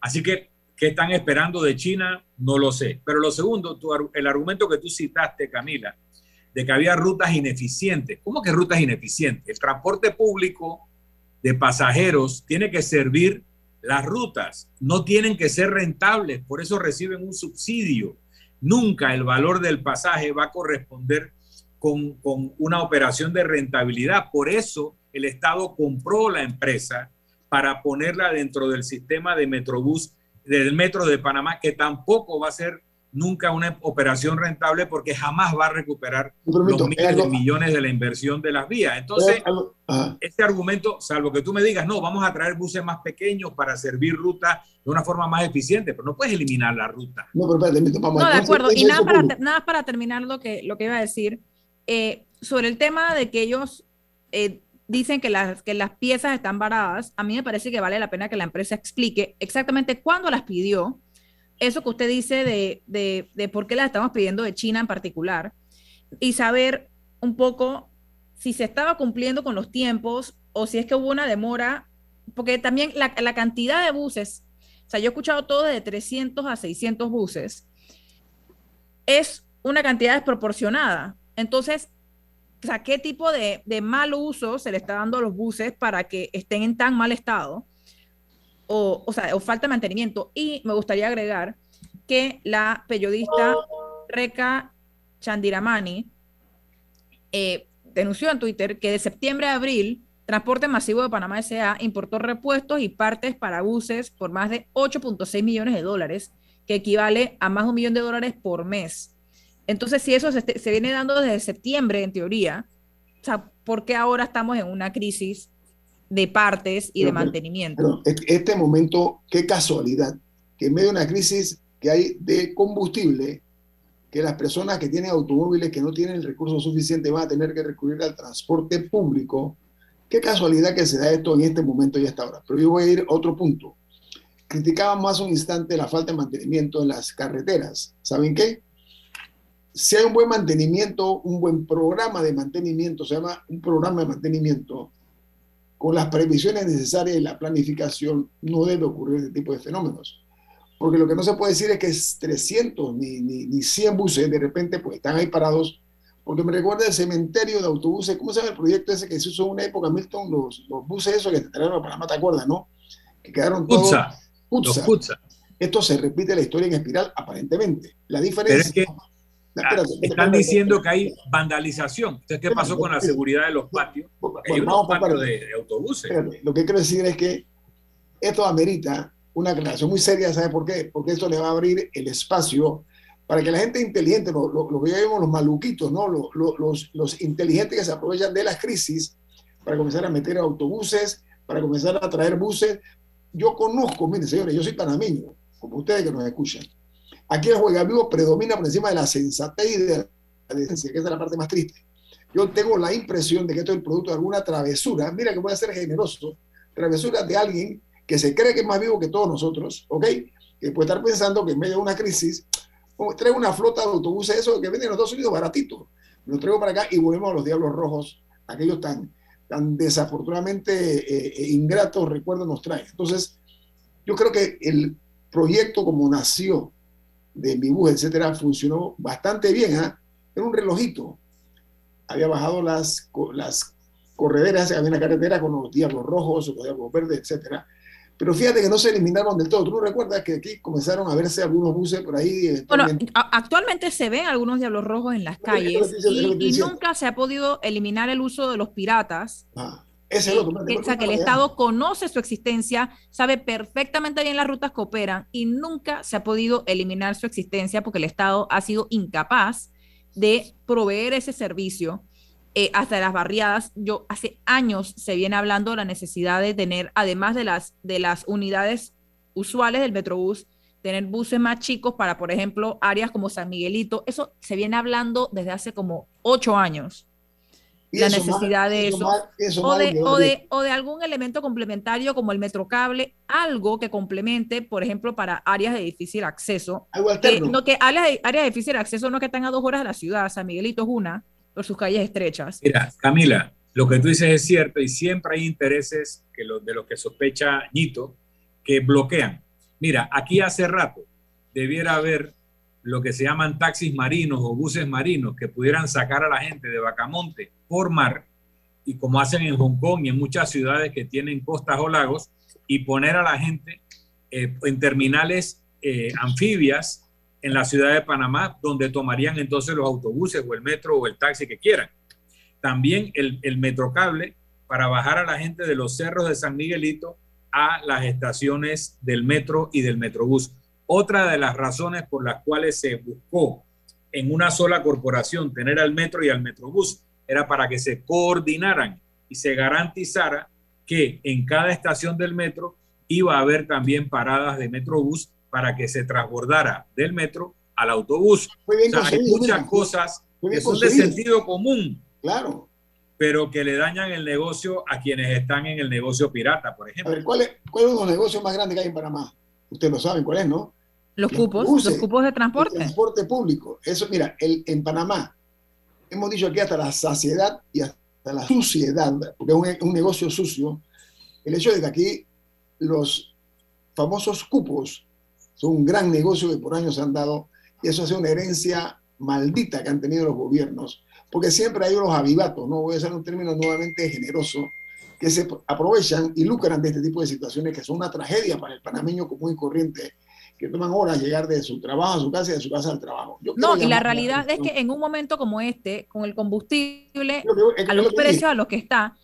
Así que, ¿qué están esperando de China? No lo sé. Pero lo segundo, el argumento que tú citaste, Camila, de que había rutas ineficientes. ¿Cómo que rutas ineficientes? El transporte público de pasajeros tiene que servir las rutas, no tienen que ser rentables, por eso reciben un subsidio. Nunca el valor del pasaje va a corresponder con, con una operación de rentabilidad. Por eso el Estado compró la empresa para ponerla dentro del sistema de Metrobús del Metro de Panamá, que tampoco va a ser nunca una operación rentable porque jamás va a recuperar los miles de millones de la inversión de las vías. Entonces, este argumento, salvo que tú me digas, no, vamos a traer buses más pequeños para servir rutas de una forma más eficiente, pero no puedes eliminar la ruta. No, pero espérate, vamos No, de acuerdo. Y nada para, nada para terminar lo que, lo que iba a decir, eh, sobre el tema de que ellos eh, dicen que las, que las piezas están varadas, a mí me parece que vale la pena que la empresa explique exactamente cuándo las pidió, eso que usted dice de, de, de por qué las estamos pidiendo de China en particular y saber un poco si se estaba cumpliendo con los tiempos o si es que hubo una demora, porque también la, la cantidad de buses, o sea, yo he escuchado todo de 300 a 600 buses, es una cantidad desproporcionada. Entonces, o sea, ¿qué tipo de, mal uso se le está dando a los buses para que estén en tan mal estado? o, o, sea, o falta de mantenimiento. Y me gustaría agregar que la periodista Reca Chandiramani eh, denunció en Twitter que de septiembre a abril, Transporte Masivo de Panamá S.A. importó repuestos y partes para buses por más de 8.6 millones de dólares, que equivale a más de un millón de dólares por mes. Entonces, si eso se, se viene dando desde septiembre, en teoría, o sea, ¿por qué ahora estamos en una crisis de partes y de mantenimiento. este momento, qué casualidad, que en medio de una crisis que hay de combustible, que las personas que tienen automóviles que no tienen el recurso suficiente van a tener que recurrir al transporte público. Qué casualidad que se da esto en este momento y hasta ahora. Pero yo voy a ir a otro punto. Criticábamos un instante la falta de mantenimiento en las carreteras. ¿Saben qué? Si hay un buen mantenimiento, un buen programa de mantenimiento, se llama un programa de mantenimiento, con las previsiones necesarias y la planificación, no debe ocurrir este tipo de fenómenos. Porque lo que no se puede decir es que es 300 ni, ni, ni 100 buses de repente pues están ahí parados. Porque me recuerda el cementerio de autobuses. ¿Cómo se llama el proyecto ese que se usó en una época, Milton? Los, los buses esos que te trajeron a Panamá, ¿te acuerdas, no? Que quedaron todos... Putza. Esto se repite la historia en espiral, aparentemente. La diferencia... Ah, están diciendo que hay vandalización. ¿qué pasó con la seguridad de los patios? hay unos patios de, autobuses. lo que quiero decir es que esto amerita una aclaración muy seria, ¿sabe por qué? Porque esto le va a abrir el espacio para que la gente inteligente, lo, lo, que llamamos los maluquitos, ¿no? Los, los, inteligentes que se aprovechan de las crisis para comenzar a meter autobuses, para comenzar a traer buses. Yo conozco, miren señores, yo soy panameño, como ustedes que nos escuchan Aquí el juega vivo predomina por encima de la sensatez y de la decencia, que es la parte más triste. Yo tengo la impresión de que esto es el producto de alguna travesura. Mira que voy a ser generoso. Travesura de alguien que se cree que es más vivo que todos nosotros, ¿ok? Que puede estar pensando que en medio de una crisis, oh, traigo una flota de autobuses, eso que venden en los Estados Unidos baratito. Los traigo para acá y volvemos a los Diablos Rojos, aquellos tan, tan desafortunadamente eh, eh, ingratos recuerdos nos traen. Entonces, yo creo que el proyecto como nació de mi bus, etcétera, funcionó bastante bien. ¿ah? Era un relojito. Había bajado las, las correderas, había una carretera con los diablos rojos, los diablos verdes, etcétera. Pero fíjate que no se eliminaron del todo. ¿Tú no recuerdas que aquí comenzaron a verse algunos buses por ahí? Bueno, actualmente se ven algunos diablos rojos en las calles y, nunca se ha podido eliminar el uso de los piratas. Ah o sea, que el Estado conoce su existencia, sabe perfectamente bien las rutas que operan y nunca se ha podido eliminar su existencia porque el Estado ha sido incapaz de proveer ese servicio eh, hasta las barriadas. Yo hace años se viene hablando de la necesidad de tener, además de las, de las unidades usuales del Metrobús, tener buses más chicos para, por ejemplo, áreas como San Miguelito. Eso se viene hablando desde hace como ocho años. La necesidad de eso, o, de, o, de, algún elemento complementario como el metrocable, algo que complemente, por ejemplo, para áreas de difícil acceso. no que áreas de, áreas de difícil acceso no que están a dos horas de la ciudad, San Miguelito es una, por sus calles estrechas. Mira, Camila, lo que tú dices es cierto y siempre hay intereses que de los que sospecha Ñito que bloquean. Mira, aquí hace rato debiera haber lo que se llaman taxis marinos o buses marinos que pudieran sacar a la gente de Bacamonte por mar y como hacen en Hong Kong y en muchas ciudades que tienen costas o lagos y poner a la gente eh, en terminales eh, anfibias en la ciudad de Panamá donde tomarían entonces los autobuses o el metro o el taxi que quieran. También el, el metrocable para bajar a la gente de los cerros de San Miguelito a las estaciones del metro y del metrobús otra de las razones por las cuales se buscó en una sola corporación tener al metro y al metrobús era para que se coordinaran y se garantizara que en cada estación del metro iba a haber también paradas de metrobús para que se transbordara del metro al autobús. hay muchas cosas que son de sentido común. Claro. Pero que le dañan el negocio a quienes están en el negocio pirata, por ejemplo. ¿cuál es, cuál es uno de los negocios más grandes que hay en Panamá? Ustedes lo saben cuál es, ¿no? Los cupos, los cupos de transporte. transporte público. Eso, mira, el, en Panamá, hemos dicho aquí hasta la saciedad y hasta la suciedad, porque es un, negocio sucio, el hecho de que aquí los famosos cupos son un gran negocio que por años se han dado, y eso hace una herencia maldita que han tenido los gobiernos, porque siempre hay unos avivatos, no voy a usar un término nuevamente generoso, que se aprovechan y lucran de este tipo de situaciones que son una tragedia para el panameño común y corriente que toman horas llegar de su trabajo a su casa y de su casa al trabajo. no, y la realidad es que en un momento como este, con el combustible a los precios a los que está,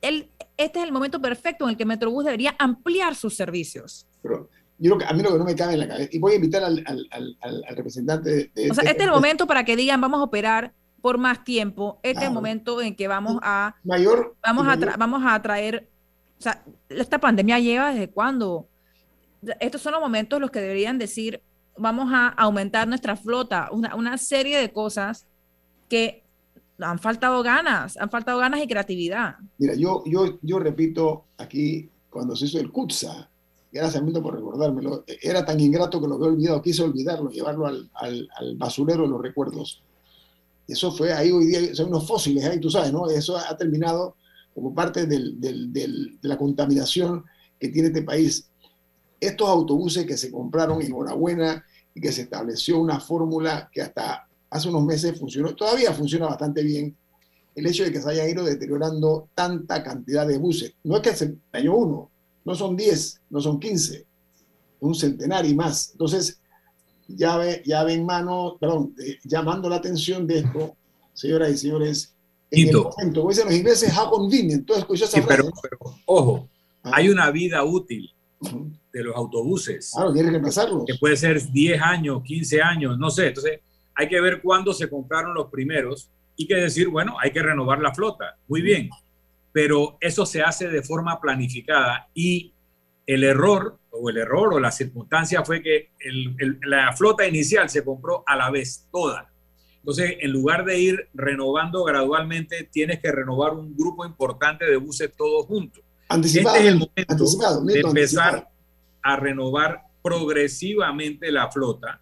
el, este es el momento perfecto en el que Metrobús debería ampliar sus servicios. Pero yo a mí lo que no me cabe en la cabeza, y voy a invitar al, al, al, representante de... o sea, este, este es el momento para que digan, vamos a operar por más tiempo, este es el momento en que vamos a... Mayor... Vamos, A, vamos a traer... O sea, esta pandemia lleva desde cuándo? Estos son los momentos los que deberían decir, vamos a aumentar nuestra flota, una, serie de cosas que han faltado ganas, han faltado ganas y creatividad. Mira, yo, yo, yo repito aquí, cuando se hizo el CUTSA, gracias mucho por recordármelo, era tan ingrato que lo había olvidado, quise olvidarlo, llevarlo al, al, al basurero de los recuerdos. Eso fue ahí hoy día, son unos fósiles ahí, tú sabes, ¿no? Eso ha terminado como parte del, del, de la contaminación que tiene este país estos autobuses que se compraron, enhorabuena, y que se estableció una fórmula que hasta hace unos meses funcionó, todavía funciona bastante bien, el hecho de que se hayan ido deteriorando tanta cantidad de buses. No es que se dañó uno, no son 10, no son 15, un centenario y más. Entonces, ya ve, ya ven mano, perdón, llamando la atención de esto, señoras y señores, en el momento, como dicen los ingleses, how convenient. Entonces, esa pero, ojo, ah. hay una vida útil de los autobuses. Claro, tiene que. Que puede ser 10 años, 15 años, no sé. Entonces, hay que ver cuándo se compraron los primeros y que decir, bueno, hay que renovar la flota. Muy bien. Pero eso se hace de forma planificada y el error o el error o la circunstancia fue que la flota inicial se compró a la vez, toda. Entonces, en lugar de ir renovando gradualmente, tienes que renovar un grupo importante de buses todos juntos. Anticipado, este es el momento de empezar a renovar progresivamente la flota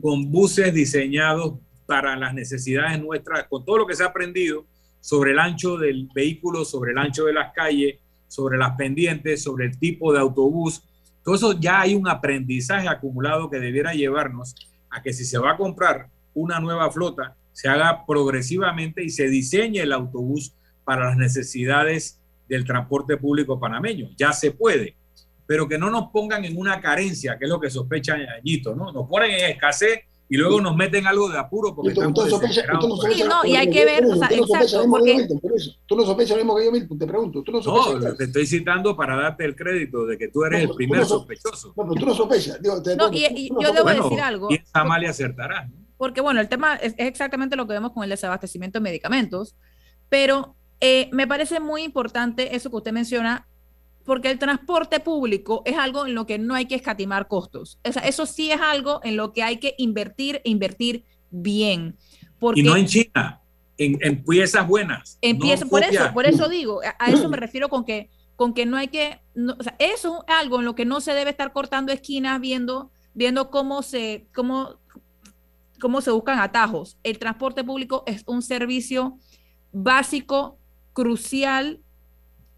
con buses diseñados para las necesidades nuestras, con todo lo que se ha aprendido sobre el ancho del vehículo, sobre el ancho de las calles, sobre las pendientes, sobre el tipo de autobús. Todo eso ya hay un aprendizaje acumulado que debiera llevarnos a que si se va a comprar una nueva flota, se haga progresivamente y se diseñe el autobús para las necesidades del transporte público panameño. Ya se puede pero que no nos pongan en una carencia, que es lo que sospecha Añito, ¿no? Nos ponen en escasez y luego nos meten algo de apuro porque estamos desesperados. Sí, no, y hay que ver, o sea, exacto, porque... Tú no sospechas lo mismo que yo, Milton, te pregunto. ¿tú no, no, te estoy citando para darte el crédito de que tú eres el primer sospechoso. No, pero tú no sospechas. no, y, yo debo decir algo. Y esa mal y acertará. Porque, bueno, el tema es, exactamente lo que vemos con el desabastecimiento de medicamentos, pero eh, me parece muy importante eso que usted menciona porque el transporte público es algo en lo que no hay que escatimar costos. O sea, eso sí es algo en lo que hay que invertir e invertir bien. Y no en China, en, piezas buenas. En por eso, por eso digo, a, eso me *clears throat* refiero con que, con que no hay que, o sea, eso es algo en lo que no se debe estar cortando esquinas viendo, viendo cómo se, cómo, cómo se buscan atajos. El transporte público es un servicio básico, crucial,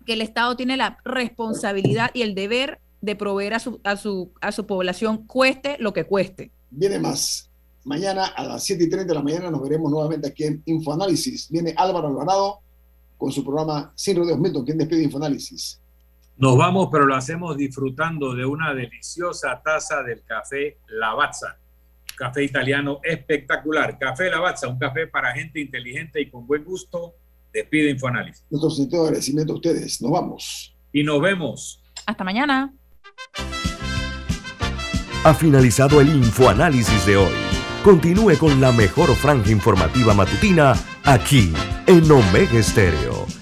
que el Estado tiene la responsabilidad y el deber de proveer a su, a su, a su población, cueste lo que cueste. Viene más. Mañana a las 7 y 30 de la mañana nos veremos nuevamente aquí en Infoanálisis. Viene Álvaro Alvarado con su programa Sin Rodeos Milton, quien despide Infoanálisis. Nos vamos, pero lo hacemos disfrutando de una deliciosa taza del café Lavazza. Café italiano espectacular. Café Lavazza, un café para gente inteligente y con buen gusto. Despide Infoanálisis. Nuestro sentido de agradecimiento a ustedes. Nos vamos. Y nos vemos. Hasta mañana. Ha finalizado el Infoanálisis de hoy. Continúe con la mejor franja informativa matutina aquí en Omega Estéreo